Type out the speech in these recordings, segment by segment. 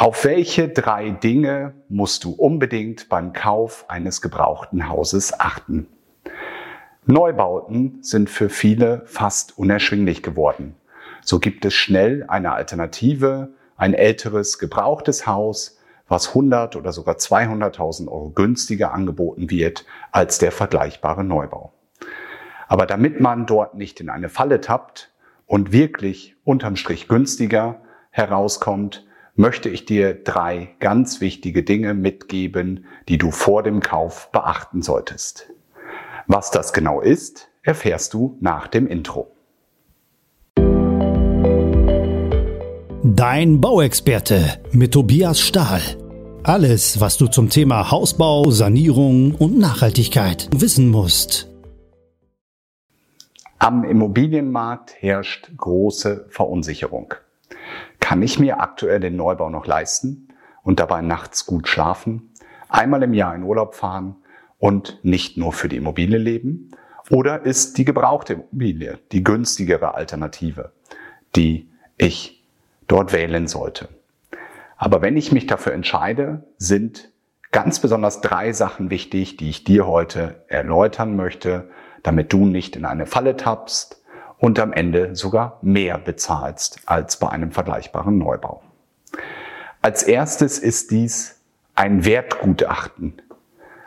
Auf welche drei Dinge musst du unbedingt beim Kauf eines gebrauchten Hauses achten? Neubauten sind für viele fast unerschwinglich geworden. So gibt es schnell eine Alternative, ein älteres, gebrauchtes Haus, was 100 oder sogar 200.000 Euro günstiger angeboten wird als der vergleichbare Neubau. Aber damit man dort nicht in eine Falle tappt und wirklich unterm Strich günstiger herauskommt, möchte ich dir drei ganz wichtige Dinge mitgeben, die du vor dem Kauf beachten solltest. Was das genau ist, erfährst du nach dem Intro. Dein Bauexperte mit Tobias Stahl. Alles, was du zum Thema Hausbau, Sanierung und Nachhaltigkeit wissen musst. Am Immobilienmarkt herrscht große Verunsicherung. Kann ich mir aktuell den Neubau noch leisten und dabei nachts gut schlafen, einmal im Jahr in Urlaub fahren und nicht nur für die Immobilie leben? Oder ist die gebrauchte Immobilie die günstigere Alternative, die ich dort wählen sollte? Aber wenn ich mich dafür entscheide, sind ganz besonders drei Sachen wichtig, die ich dir heute erläutern möchte, damit du nicht in eine Falle tappst und am Ende sogar mehr bezahlst als bei einem vergleichbaren Neubau. Als erstes ist dies ein Wertgutachten.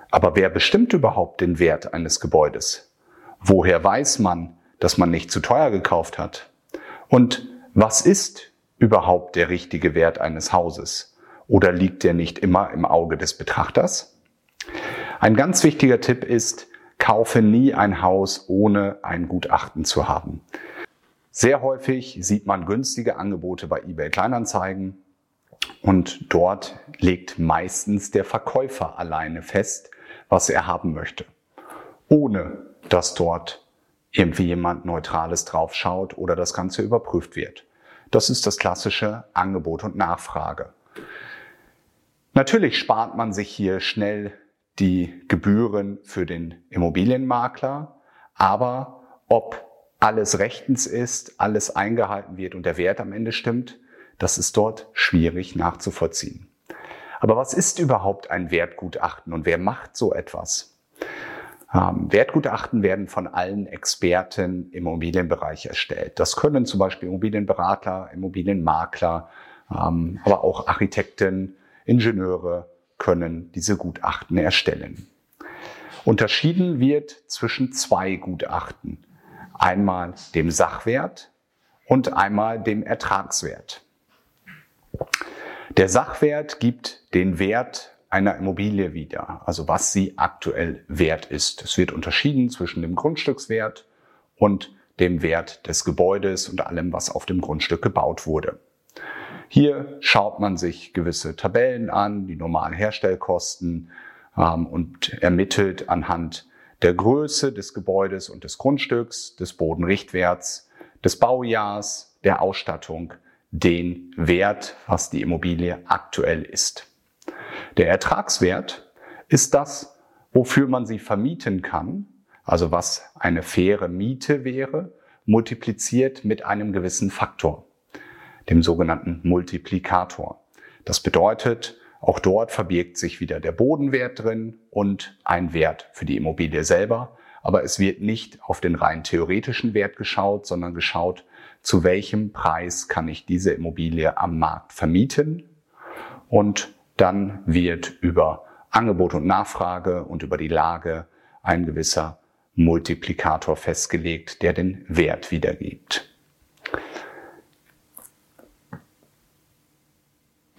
Aber wer bestimmt überhaupt den Wert eines Gebäudes? Woher weiß man, dass man nicht zu teuer gekauft hat? Und was ist überhaupt der richtige Wert eines Hauses? Oder liegt der nicht immer im Auge des Betrachters? Ein ganz wichtiger Tipp ist, kaufe nie ein Haus, ohne ein Gutachten zu haben. Sehr häufig sieht man günstige Angebote bei eBay Kleinanzeigen und dort legt meistens der Verkäufer alleine fest, was er haben möchte, ohne dass dort irgendwie jemand Neutrales draufschaut oder das Ganze überprüft wird. Das ist das klassische Angebot und Nachfrage. Natürlich spart man sich hier schnell die Gebühren für den Immobilienmakler. Aber ob alles rechtens ist, alles eingehalten wird und der Wert am Ende stimmt, das ist dort schwierig nachzuvollziehen. Aber was ist überhaupt ein Wertgutachten und wer macht so etwas? Ähm, Wertgutachten werden von allen Experten im Immobilienbereich erstellt. Das können zum Beispiel Immobilienberater, Immobilienmakler, ähm, aber auch Architekten, Ingenieure, können diese Gutachten erstellen. Unterschieden wird zwischen zwei Gutachten. Einmal dem Sachwert und einmal dem Ertragswert. Der Sachwert gibt den Wert einer Immobilie wieder, also was sie aktuell wert ist. Es wird unterschieden zwischen dem Grundstückswert und dem Wert des Gebäudes und allem, was auf dem Grundstück gebaut wurde. Hier schaut man sich gewisse Tabellen an, die normalen Herstellkosten ähm, und ermittelt anhand der Größe des Gebäudes und des Grundstücks, des Bodenrichtwerts, des Baujahrs, der Ausstattung, den Wert, was die Immobilie aktuell ist. Der Ertragswert ist das, wofür man sie vermieten kann, also was eine faire Miete wäre, multipliziert mit einem gewissen Faktor dem sogenannten Multiplikator. Das bedeutet, auch dort verbirgt sich wieder der Bodenwert drin und ein Wert für die Immobilie selber. Aber es wird nicht auf den rein theoretischen Wert geschaut, sondern geschaut, zu welchem Preis kann ich diese Immobilie am Markt vermieten. Und dann wird über Angebot und Nachfrage und über die Lage ein gewisser Multiplikator festgelegt, der den Wert wiedergibt.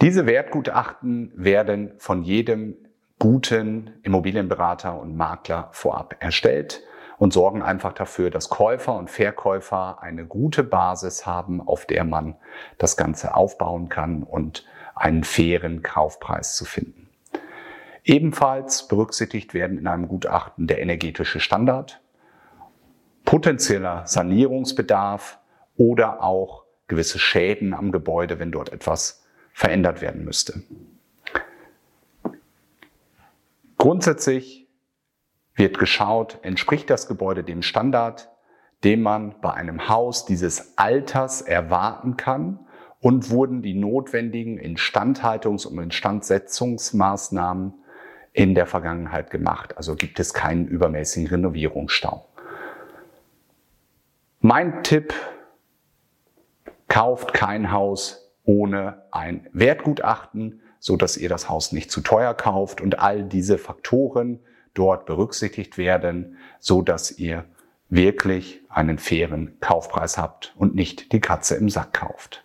Diese Wertgutachten werden von jedem guten Immobilienberater und Makler vorab erstellt und sorgen einfach dafür, dass Käufer und Verkäufer eine gute Basis haben, auf der man das Ganze aufbauen kann und einen fairen Kaufpreis zu finden. Ebenfalls berücksichtigt werden in einem Gutachten der energetische Standard, potenzieller Sanierungsbedarf oder auch gewisse Schäden am Gebäude, wenn dort etwas verändert werden müsste. Grundsätzlich wird geschaut, entspricht das Gebäude dem Standard, den man bei einem Haus dieses Alters erwarten kann und wurden die notwendigen Instandhaltungs- und Instandsetzungsmaßnahmen in der Vergangenheit gemacht. Also gibt es keinen übermäßigen Renovierungsstau. Mein Tipp, kauft kein Haus ohne ein Wertgutachten, so dass ihr das Haus nicht zu teuer kauft und all diese Faktoren dort berücksichtigt werden, so dass ihr wirklich einen fairen Kaufpreis habt und nicht die Katze im Sack kauft.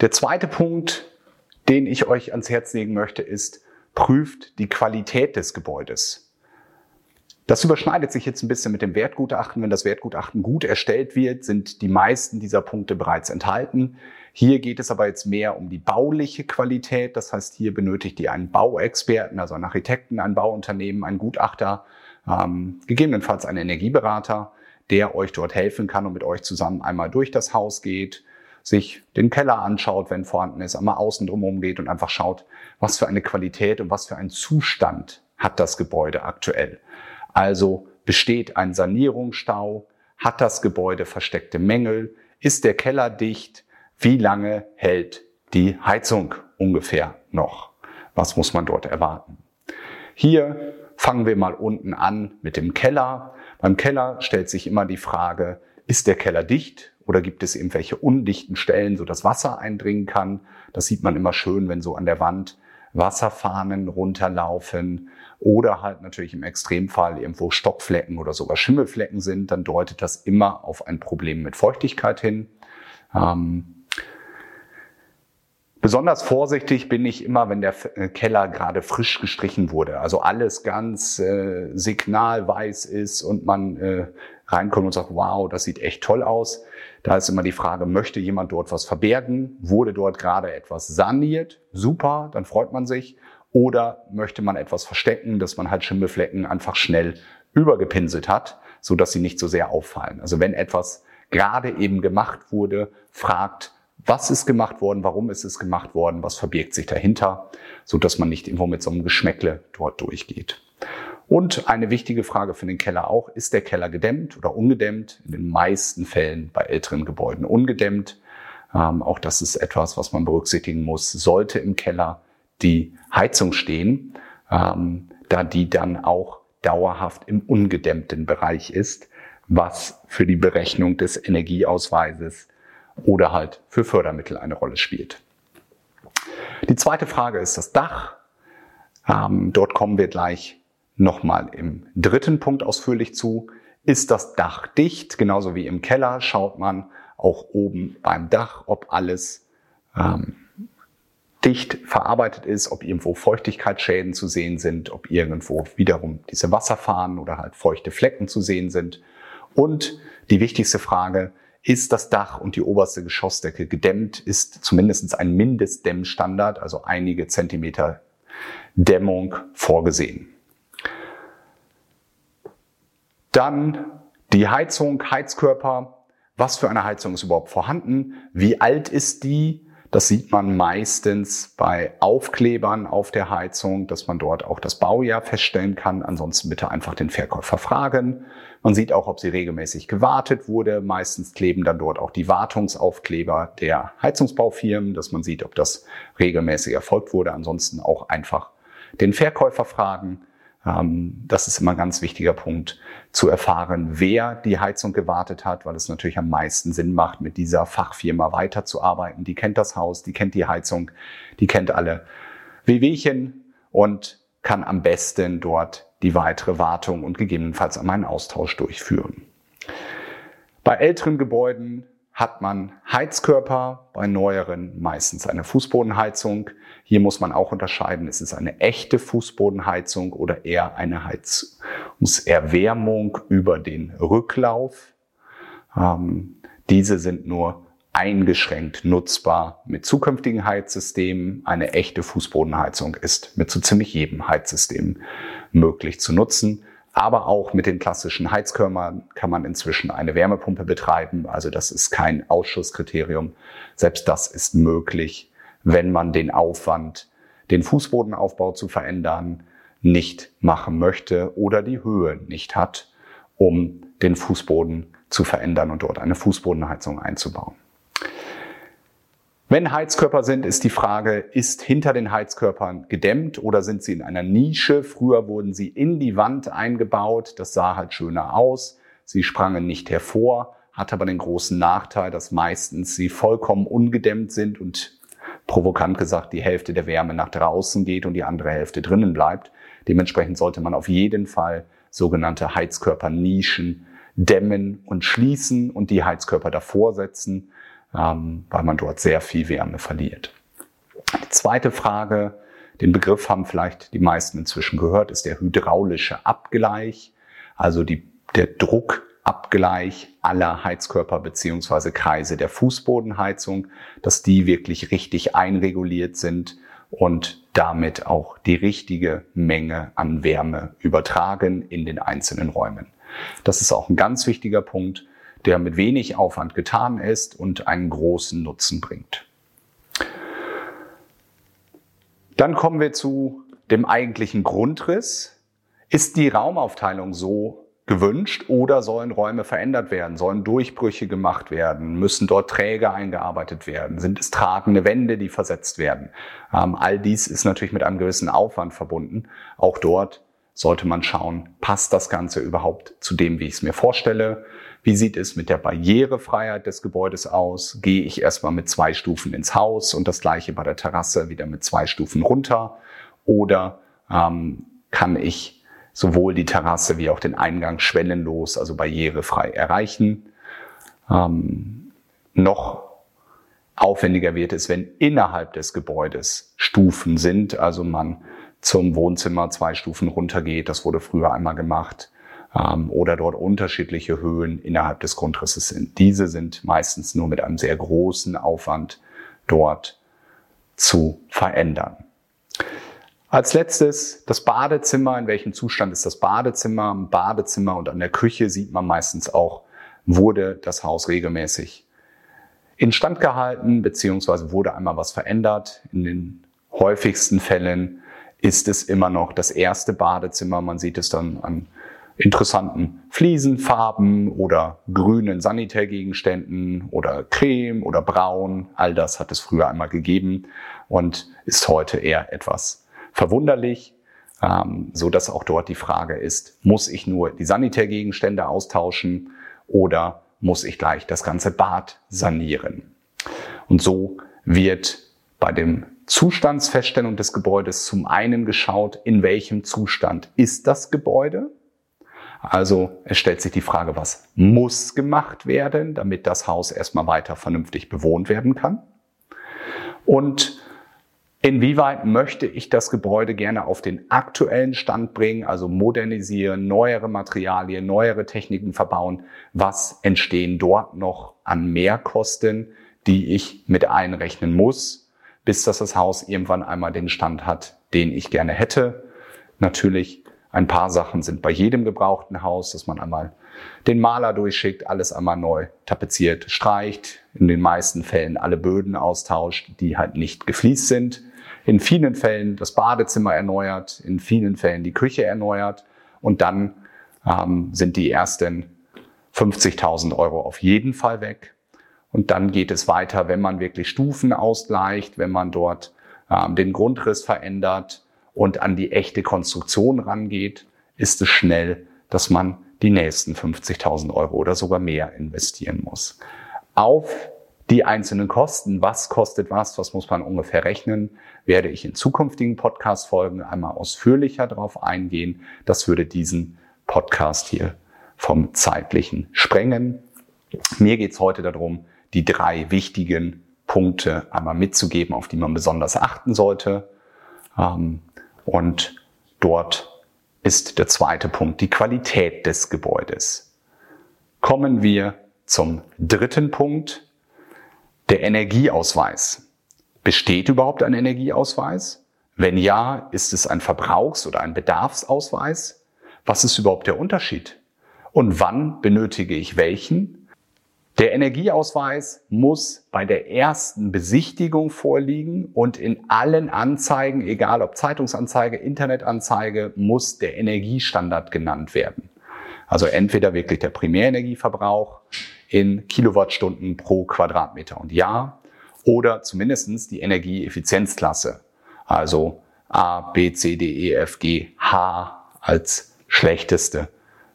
Der zweite Punkt, den ich euch ans Herz legen möchte, ist, prüft die Qualität des Gebäudes. Das überschneidet sich jetzt ein bisschen mit dem Wertgutachten. Wenn das Wertgutachten gut erstellt wird, sind die meisten dieser Punkte bereits enthalten. Hier geht es aber jetzt mehr um die bauliche Qualität. Das heißt, hier benötigt ihr einen Bauexperten, also einen Architekten, ein Bauunternehmen, einen Gutachter, ähm, gegebenenfalls einen Energieberater, der euch dort helfen kann und mit euch zusammen einmal durch das Haus geht, sich den Keller anschaut, wenn vorhanden ist, einmal außen drumherum geht und einfach schaut, was für eine Qualität und was für einen Zustand hat das Gebäude aktuell. Also besteht ein Sanierungsstau, hat das Gebäude versteckte Mängel, ist der Keller dicht, wie lange hält die Heizung ungefähr noch? Was muss man dort erwarten? Hier fangen wir mal unten an mit dem Keller. Beim Keller stellt sich immer die Frage, ist der Keller dicht? oder gibt es irgendwelche undichten Stellen, so dass Wasser eindringen kann. Das sieht man immer schön, wenn so an der Wand Wasserfahnen runterlaufen oder halt natürlich im Extremfall irgendwo Stockflecken oder sogar Schimmelflecken sind, dann deutet das immer auf ein Problem mit Feuchtigkeit hin. Ähm, Besonders vorsichtig bin ich immer, wenn der äh, Keller gerade frisch gestrichen wurde. Also alles ganz äh, signalweiß ist und man äh, reinkommt und sagt, wow, das sieht echt toll aus. Da ist immer die Frage, möchte jemand dort was verbergen? Wurde dort gerade etwas saniert? Super, dann freut man sich. Oder möchte man etwas verstecken, dass man halt Schimmelflecken einfach schnell übergepinselt hat, so dass sie nicht so sehr auffallen. Also wenn etwas gerade eben gemacht wurde, fragt, was ist gemacht worden, warum ist es gemacht worden, was verbirgt sich dahinter, so dass man nicht irgendwo mit so einem Geschmäckle dort durchgeht. Und eine wichtige Frage für den Keller auch, ist der Keller gedämmt oder ungedämmt? In den meisten Fällen bei älteren Gebäuden ungedämmt. Ähm, auch das ist etwas, was man berücksichtigen muss. Sollte im Keller die Heizung stehen, ähm, da die dann auch dauerhaft im ungedämmten Bereich ist, was für die Berechnung des Energieausweises oder halt für Fördermittel eine Rolle spielt. Die zweite Frage ist das Dach. Ähm, dort kommen wir gleich nochmal im dritten Punkt ausführlich zu. Ist das Dach dicht? Genauso wie im Keller schaut man auch oben beim Dach, ob alles ähm, dicht verarbeitet ist, ob irgendwo Feuchtigkeitsschäden zu sehen sind, ob irgendwo wiederum diese Wasserfahnen oder halt feuchte Flecken zu sehen sind. Und die wichtigste Frage, ist das Dach und die oberste Geschossdecke gedämmt, ist zumindest ein Mindestdämmstandard, also einige Zentimeter Dämmung vorgesehen. Dann die Heizung, Heizkörper. Was für eine Heizung ist überhaupt vorhanden? Wie alt ist die? Das sieht man meistens bei Aufklebern auf der Heizung, dass man dort auch das Baujahr feststellen kann. Ansonsten bitte einfach den Verkäufer fragen. Man sieht auch, ob sie regelmäßig gewartet wurde. Meistens kleben dann dort auch die Wartungsaufkleber der Heizungsbaufirmen, dass man sieht, ob das regelmäßig erfolgt wurde. Ansonsten auch einfach den Verkäufer fragen. Ähm, das ist immer ein ganz wichtiger Punkt, zu erfahren, wer die Heizung gewartet hat, weil es natürlich am meisten Sinn macht, mit dieser Fachfirma weiterzuarbeiten. Die kennt das Haus, die kennt die Heizung, die kennt alle Wehwehchen und kann am besten dort die weitere Wartung und gegebenenfalls einmal einen Austausch durchführen. Bei älteren Gebäuden hat man Heizkörper, bei neueren meistens eine Fußbodenheizung. Hier muss man auch unterscheiden, ist es eine echte Fußbodenheizung oder eher eine Heizungserwärmung über den Rücklauf. Ähm, diese sind nur eingeschränkt nutzbar mit zukünftigen Heizsystemen. Eine echte Fußbodenheizung ist mit so ziemlich jedem Heizsystem möglich zu nutzen. Aber auch mit den klassischen Heizkörpern kann man inzwischen eine Wärmepumpe betreiben. Also das ist kein Ausschusskriterium. Selbst das ist möglich, wenn man den Aufwand, den Fußbodenaufbau zu verändern, nicht machen möchte oder die Höhe nicht hat, um den Fußboden zu verändern und dort eine Fußbodenheizung einzubauen. Wenn Heizkörper sind, ist die Frage, ist hinter den Heizkörpern gedämmt oder sind sie in einer Nische? Früher wurden sie in die Wand eingebaut. Das sah halt schöner aus. Sie sprangen nicht hervor, hat aber den großen Nachteil, dass meistens sie vollkommen ungedämmt sind und provokant gesagt die Hälfte der Wärme nach draußen geht und die andere Hälfte drinnen bleibt. Dementsprechend sollte man auf jeden Fall sogenannte Heizkörpernischen dämmen und schließen und die Heizkörper davor setzen ähm, weil man dort sehr viel Wärme verliert. Die zweite Frage, den Begriff haben vielleicht die meisten inzwischen gehört, ist der hydraulische Abgleich, also die, der Druckabgleich aller Heizkörper beziehungsweise Kreise der Fußbodenheizung, dass die wirklich richtig einreguliert sind und damit auch die richtige Menge an Wärme übertragen in den einzelnen Räumen. Das ist auch ein ganz wichtiger Punkt, der mit wenig Aufwand getan ist und einen großen Nutzen bringt. Dann kommen wir zu dem eigentlichen Grundriss. Ist die Raumaufteilung so gewünscht oder sollen Räume verändert werden? Sollen Durchbrüche gemacht werden? Müssen dort Träger eingearbeitet werden? Sind es tragende Wände, die versetzt werden? Ähm, all dies ist natürlich mit einem gewissen Aufwand verbunden. Auch dort sollte man schauen, passt das Ganze überhaupt zu dem, wie ich es mir vorstelle? Wie sieht es mit der Barrierefreiheit des Gebäudes aus? Gehe ich erstmal mit zwei Stufen ins Haus und das gleiche bei der Terrasse wieder mit zwei Stufen runter? Oder ähm, kann ich sowohl die Terrasse wie auch den Eingang schwellenlos, also barrierefrei erreichen? Ähm, noch aufwendiger wird es, wenn innerhalb des Gebäudes Stufen sind, also man zum Wohnzimmer zwei Stufen runtergeht. Das wurde früher einmal gemacht ähm, oder dort unterschiedliche Höhen innerhalb des Grundrisses sind. Diese sind meistens nur mit einem sehr großen Aufwand dort zu verändern. Als letztes das Badezimmer. In welchem Zustand ist das Badezimmer? Im Badezimmer und an der Küche sieht man meistens auch, wurde das Haus regelmäßig instand gehalten, beziehungsweise wurde einmal was verändert. In den häufigsten Fällen ist es immer noch das erste Badezimmer. Man sieht es dann an interessanten Fliesenfarben oder grünen Sanitärgegenständen oder Creme oder Braun. All das hat es früher einmal gegeben und ist heute eher etwas verwunderlich, ähm, so dass auch dort die Frage ist, muss ich nur die Sanitärgegenstände austauschen oder muss ich gleich das ganze Bad sanieren? Und so wird bei dem Zustandsfeststellung des Gebäudes zum einen geschaut, in welchem Zustand ist das Gebäude also es stellt sich die Frage, was muss gemacht werden, damit das Haus erstmal weiter vernünftig bewohnt werden kann? Und inwieweit möchte ich das Gebäude gerne auf den aktuellen Stand bringen, also modernisieren, neuere Materialien, neuere Techniken verbauen? Was entstehen dort noch an Mehrkosten, die ich mit einrechnen muss, bis dass das Haus irgendwann einmal den Stand hat, den ich gerne hätte? Natürlich ein paar Sachen sind bei jedem gebrauchten Haus, dass man einmal den Maler durchschickt, alles einmal neu tapeziert, streicht, in den meisten Fällen alle Böden austauscht, die halt nicht gefliest sind. In vielen Fällen das Badezimmer erneuert, in vielen Fällen die Küche erneuert und dann ähm, sind die ersten 50.000 Euro auf jeden Fall weg. Und dann geht es weiter, wenn man wirklich Stufen ausgleicht, wenn man dort ähm, den Grundriss verändert, und an die echte Konstruktion rangeht, ist es schnell, dass man die nächsten 50.000 Euro oder sogar mehr investieren muss. Auf die einzelnen Kosten, was kostet was, was muss man ungefähr rechnen, werde ich in zukünftigen Podcast-Folgen einmal ausführlicher darauf eingehen. Das würde diesen Podcast hier vom zeitlichen sprengen. Mir geht es heute darum, die drei wichtigen Punkte einmal mitzugeben, auf die man besonders achten sollte. Ähm, und dort ist der zweite Punkt die Qualität des Gebäudes. Kommen wir zum dritten Punkt, der Energieausweis. Besteht überhaupt ein Energieausweis? Wenn ja, ist es ein Verbrauchs- oder ein Bedarfsausweis? Was ist überhaupt der Unterschied? Und wann benötige ich welchen? Der Energieausweis muss bei der ersten Besichtigung vorliegen und in allen Anzeigen, egal ob Zeitungsanzeige, Internetanzeige, muss der Energiestandard genannt werden. Also entweder wirklich der Primärenergieverbrauch in Kilowattstunden pro Quadratmeter und Jahr oder zumindestens die Energieeffizienzklasse. Also A, B, C, D, E, F, G, H als schlechteste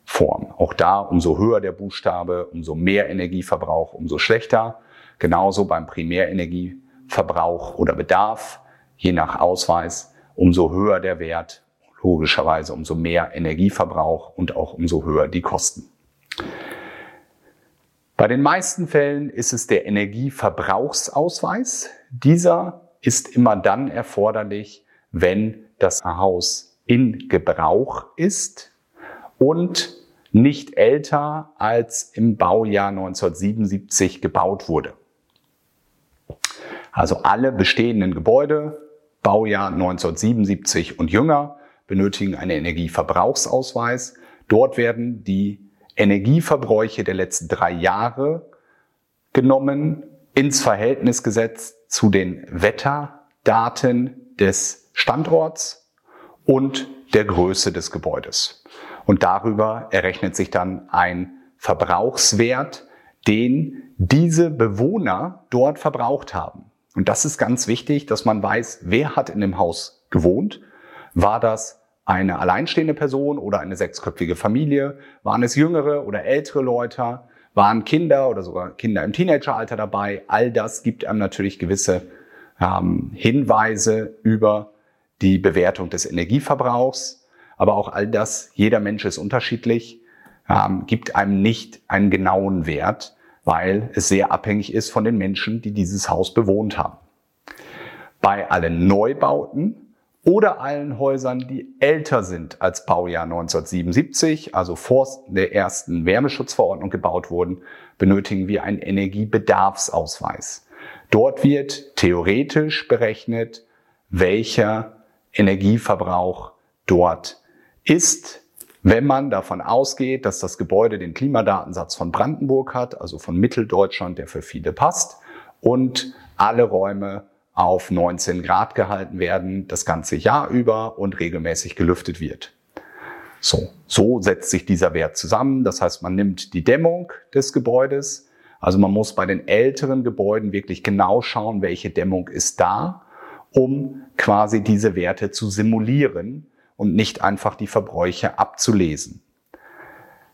Form. Auch da, umso höher der Buchstabe, umso mehr Energieverbrauch, umso schlechter. Genauso beim Primärenergieverbrauch oder Bedarf, je nach Ausweis, umso höher der Wert, logischerweise umso mehr Energieverbrauch und auch umso höher die Kosten. Bei den meisten Fällen ist es der Energieverbrauchsausweis. Dieser ist immer dann erforderlich, wenn das Haus in Gebrauch ist und nicht älter als im Baujahr 1977 gebaut wurde. Also alle bestehenden Gebäude, Baujahr 1977 und jünger, benötigen einen Energieverbrauchsausweis. Dort werden die Energieverbräuche der letzten drei Jahre genommen, ins Verhältnis gesetzt zu den Wetterdaten des Standorts und der Größe des Gebäudes. Und darüber errechnet sich dann ein Verbrauchswert, den diese Bewohner dort verbraucht haben. Und das ist ganz wichtig, dass man weiß, wer hat in dem Haus gewohnt. War das eine alleinstehende Person oder eine sechsköpfige Familie? Waren es jüngere oder ältere Leute? Waren Kinder oder sogar Kinder im Teenageralter dabei? All das gibt einem natürlich gewisse ähm, Hinweise über die Bewertung des Energieverbrauchs. Aber auch all das, jeder Mensch ist unterschiedlich, ähm, gibt einem nicht einen genauen Wert weil es sehr abhängig ist von den Menschen, die dieses Haus bewohnt haben. Bei allen Neubauten oder allen Häusern, die älter sind als Baujahr 1977, also vor der ersten Wärmeschutzverordnung gebaut wurden, benötigen wir einen Energiebedarfsausweis. Dort wird theoretisch berechnet, welcher Energieverbrauch dort ist wenn man davon ausgeht, dass das Gebäude den Klimadatensatz von Brandenburg hat, also von Mitteldeutschland, der für viele passt, und alle Räume auf 19 Grad gehalten werden, das ganze Jahr über und regelmäßig gelüftet wird. So, so setzt sich dieser Wert zusammen. Das heißt, man nimmt die Dämmung des Gebäudes. Also man muss bei den älteren Gebäuden wirklich genau schauen, welche Dämmung ist da, um quasi diese Werte zu simulieren und nicht einfach die Verbräuche abzulesen.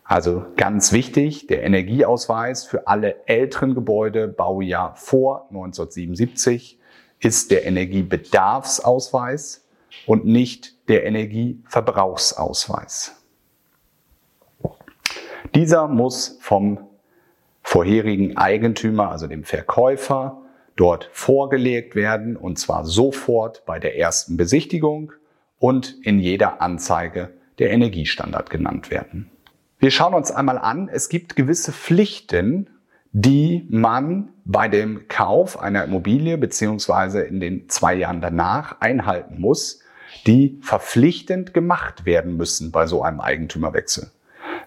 Also ganz wichtig, der Energieausweis für alle älteren Gebäude Baujahr vor 1977 ist der Energiebedarfsausweis und nicht der Energieverbrauchsausweis. Dieser muss vom vorherigen Eigentümer, also dem Verkäufer, dort vorgelegt werden und zwar sofort bei der ersten Besichtigung und in jeder Anzeige der Energiestandard genannt werden. Wir schauen uns einmal an, es gibt gewisse Pflichten, die man bei dem Kauf einer Immobilie beziehungsweise in den zwei Jahren danach einhalten muss, die verpflichtend gemacht werden müssen bei so einem Eigentümerwechsel.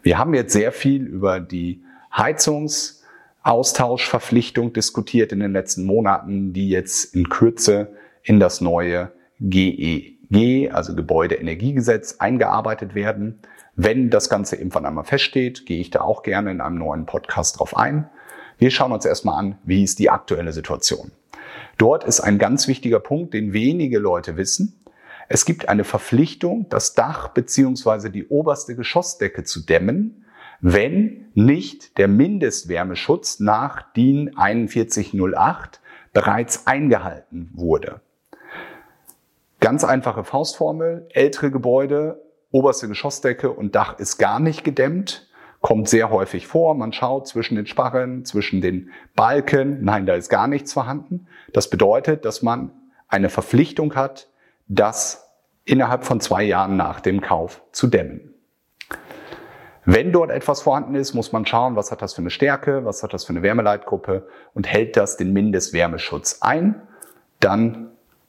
Wir haben jetzt sehr viel über die Heizungsaustauschverpflichtung diskutiert in den letzten Monaten, die jetzt in Kürze in das neue GE G, also Gebäudeenergiegesetz, eingearbeitet werden. Wenn das Ganze irgendwann einmal feststeht, gehe ich da auch gerne in einem neuen Podcast drauf ein. Wir schauen uns erstmal an, wie ist die aktuelle Situation. Dort ist ein ganz wichtiger Punkt, den wenige Leute wissen. Es gibt eine Verpflichtung, das Dach beziehungsweise die oberste Geschossdecke zu dämmen, wenn nicht der Mindestwärmeschutz nach DIN 4108 bereits eingehalten wurde. Ganz einfache Faustformel. Ältere Gebäude, oberste Geschossdecke und Dach ist gar nicht gedämmt. Kommt sehr häufig vor. Man schaut zwischen den Sparren, zwischen den Balken. Nein, da ist gar nichts vorhanden. Das bedeutet, dass man eine Verpflichtung hat, das innerhalb von zwei Jahren nach dem Kauf zu dämmen. Wenn dort etwas vorhanden ist, muss man schauen, was hat das für eine Stärke, was hat das für eine Wärmeleitgruppe und hält das den Mindestwärmeschutz ein. Dann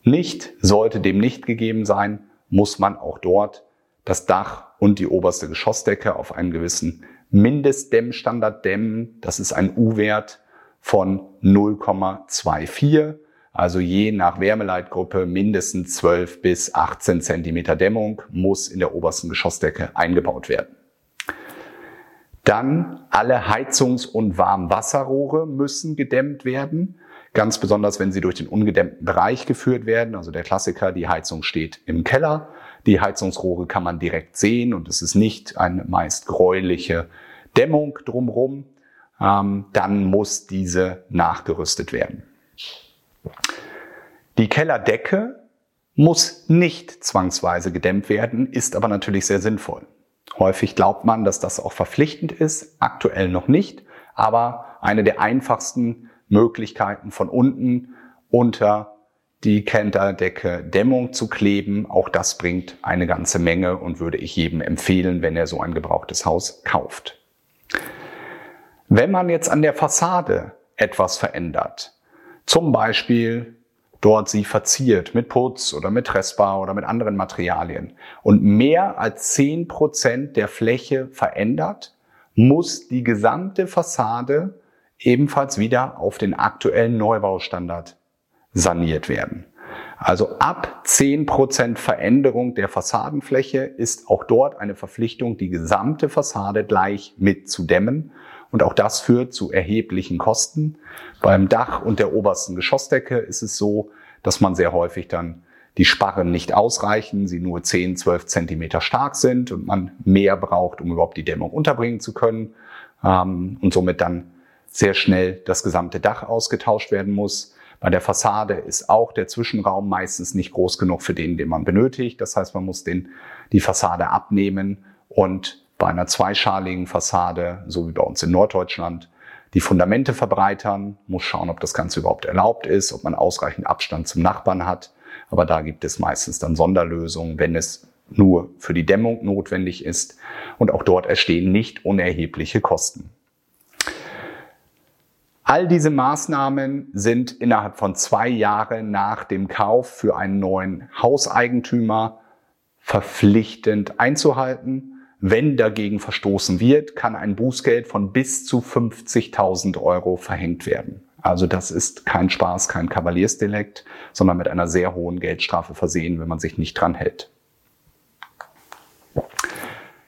nicht, sollte dem nicht gegeben sein, muss man auch dort das Dach und die oberste Geschossdecke auf einen gewissen Mindestdämmstandard dämmen. Das ist ein U-Wert von 0,24. Also je nach Wärmeleitgruppe mindestens 12 bis 18 Zentimeter Dämmung muss in der obersten Geschossdecke eingebaut werden. Dann alle Heizungs- und Warmwasserrohre müssen gedämmt werden. Ganz besonders wenn sie durch den ungedämmten Bereich geführt werden. Also der Klassiker, die Heizung steht im Keller, die Heizungsrohre kann man direkt sehen und es ist nicht eine meist gräuliche Dämmung drumherum. Ähm, dann muss diese nachgerüstet werden. Die Kellerdecke muss nicht zwangsweise gedämmt werden, ist aber natürlich sehr sinnvoll. Häufig glaubt man, dass das auch verpflichtend ist, aktuell noch nicht, aber eine der einfachsten Möglichkeiten von unten unter die Kellerdecke Dämmung zu kleben. Auch das bringt eine ganze Menge und würde ich jedem empfehlen, wenn er so ein gebrauchtes Haus kauft. Wenn man jetzt an der Fassade etwas verändert, zum Beispiel dort sie verziert mit Putz oder mit Restbar oder mit anderen Materialien und mehr als zehn Prozent der Fläche verändert, muss die gesamte Fassade ebenfalls wieder auf den aktuellen Neubaustandard saniert werden. Also ab zehn Prozent Veränderung der Fassadenfläche ist auch dort eine Verpflichtung, die gesamte Fassade gleich mit zu dämmen. Und auch das führt zu erheblichen Kosten. Beim Dach und der obersten Geschossdecke ist es so, dass man sehr häufig dann die Sparren nicht ausreichen, sie nur 10, 12 Zentimeter stark sind und man mehr braucht, um überhaupt die Dämmung unterbringen zu können ähm, und somit dann sehr schnell das gesamte Dach ausgetauscht werden muss. Bei der Fassade ist auch der Zwischenraum meistens nicht groß genug für den, den man benötigt. Das heißt, man muss den, die Fassade abnehmen und bei einer zweischaligen Fassade, so wie bei uns in Norddeutschland, die Fundamente verbreitern, muss schauen, ob das Ganze überhaupt erlaubt ist, ob man ausreichend Abstand zum Nachbarn hat. Aber da gibt es meistens dann Sonderlösungen, wenn es nur für die Dämmung notwendig ist. Und auch dort entstehen nicht unerhebliche Kosten. All diese Maßnahmen sind innerhalb von zwei Jahren nach dem Kauf für einen neuen Hauseigentümer verpflichtend einzuhalten. Wenn dagegen verstoßen wird, kann ein Bußgeld von bis zu 50.000 Euro verhängt werden. Also das ist kein Spaß, kein Kavaliersdelikt, sondern mit einer sehr hohen Geldstrafe versehen, wenn man sich nicht dran hält.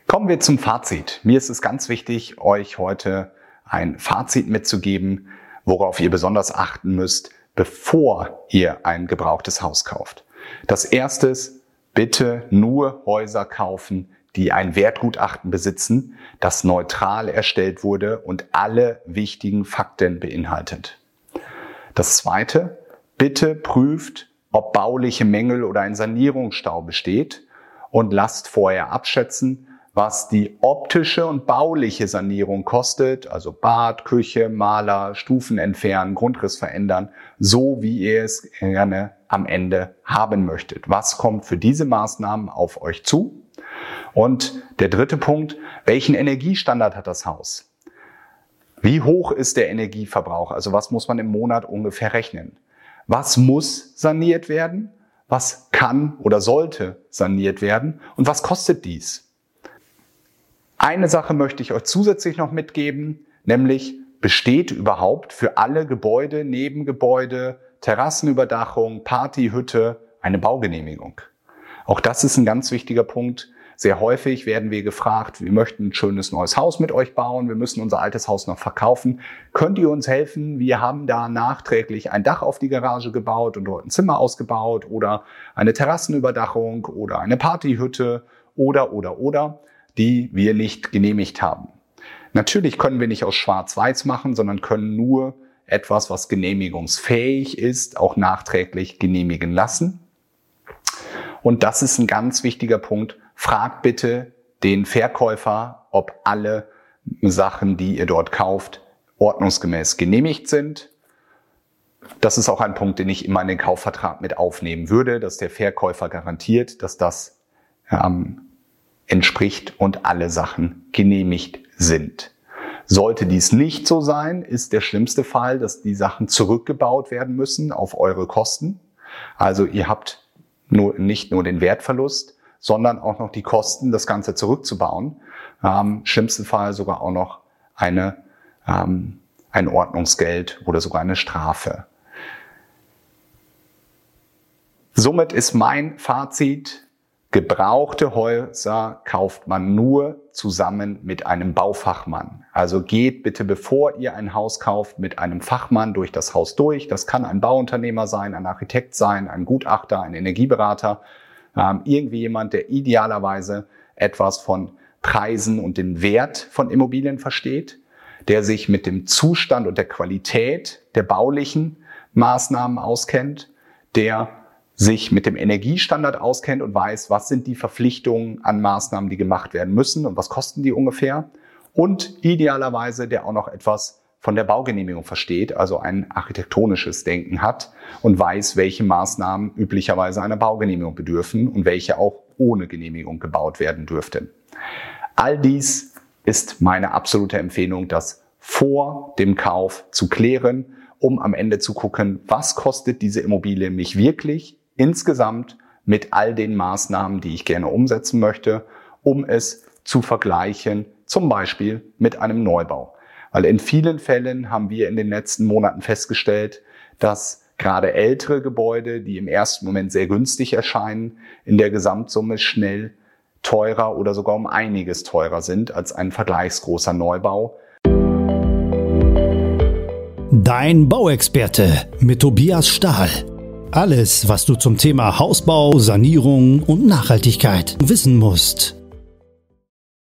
Kommen wir zum Fazit. Mir ist es ganz wichtig, euch heute ein Fazit mitzugeben, worauf ihr besonders achten müsst, bevor ihr ein gebrauchtes Haus kauft. Das erste ist, bitte nur Häuser kaufen, die ein Wertgutachten besitzen, das neutral erstellt wurde und alle wichtigen Fakten beinhaltet. Das zweite, bitte prüft, ob bauliche Mängel oder ein Sanierungsstau besteht und lasst vorher abschätzen, was die optische und bauliche Sanierung kostet, also Bad, Küche, Maler, Stufen entfernen, Grundriss verändern, so wie ihr es gerne am Ende haben möchtet. Was kommt für diese Maßnahmen auf euch zu? Und der dritte Punkt, welchen Energiestandard hat das Haus? Wie hoch ist der Energieverbrauch? Also was muss man im Monat ungefähr rechnen? Was muss saniert werden? Was kann oder sollte saniert werden? Und was kostet dies? Eine Sache möchte ich euch zusätzlich noch mitgeben, nämlich besteht überhaupt für alle Gebäude, Nebengebäude, Terrassenüberdachung, Partyhütte eine Baugenehmigung? Auch das ist ein ganz wichtiger Punkt. Sehr häufig werden wir gefragt, wir möchten ein schönes neues Haus mit euch bauen, wir müssen unser altes Haus noch verkaufen. Könnt ihr uns helfen? Wir haben da nachträglich ein Dach auf die Garage gebaut und dort ein Zimmer ausgebaut oder eine Terrassenüberdachung oder eine Partyhütte oder, oder, oder, die wir nicht genehmigt haben. Natürlich können wir nicht aus Schwarz-Weiß machen, sondern können nur etwas, was genehmigungsfähig ist, auch nachträglich genehmigen lassen. Und das ist ein ganz wichtiger Punkt, fragt bitte den Verkäufer, ob alle Sachen, die ihr dort kauft, ordnungsgemäß genehmigt sind. Das ist auch ein Punkt, den ich immer in den Kaufvertrag mit aufnehmen würde, dass der Verkäufer garantiert, dass das ähm, entspricht und alle Sachen genehmigt sind. Sollte dies nicht so sein, ist der schlimmste Fall, dass die Sachen zurückgebaut werden müssen auf eure Kosten. Also ihr habt nur, nicht nur den Wertverlust, sondern auch noch die Kosten, das Ganze zurückzubauen. Ähm, schlimmsten Fall sogar auch noch eine, ähm, ein Ordnungsgeld oder sogar eine Strafe. Somit ist mein Fazit, Gebrauchte Häuser kauft man nur zusammen mit einem Baufachmann. Also geht bitte, bevor ihr ein Haus kauft, mit einem Fachmann durch das Haus durch. Das kann ein Bauunternehmer sein, ein Architekt sein, ein Gutachter, ein Energieberater, ähm, irgendwie jemand, der idealerweise etwas von Preisen und den Wert von Immobilien versteht, der sich mit dem Zustand und der Qualität der baulichen Maßnahmen auskennt, der sich mit dem Energiestandard auskennt und weiß, was sind die Verpflichtungen an Maßnahmen, die gemacht werden müssen und was kosten die ungefähr. Und idealerweise, der auch noch etwas von der Baugenehmigung versteht, also ein architektonisches Denken hat und weiß, welche Maßnahmen üblicherweise einer Baugenehmigung bedürfen und welche auch ohne Genehmigung gebaut werden dürften. All dies ist meine absolute Empfehlung, das vor dem Kauf zu klären, um am Ende zu gucken, was kostet diese Immobilie mich wirklich insgesamt mit all den Maßnahmen, die ich gerne umsetzen möchte, um es zu vergleichen, zum Beispiel mit einem Neubau. Weil in vielen Fällen haben wir in den letzten Monaten festgestellt, dass gerade ältere Gebäude, die im ersten Moment sehr günstig erscheinen, in der Gesamtsumme schnell teurer oder sogar um einiges teurer sind als ein vergleichsgroßer Neubau. Dein Bauexperte mit Tobias Stahl. Alles, was du zum Thema Hausbau, Sanierung und Nachhaltigkeit wissen musst.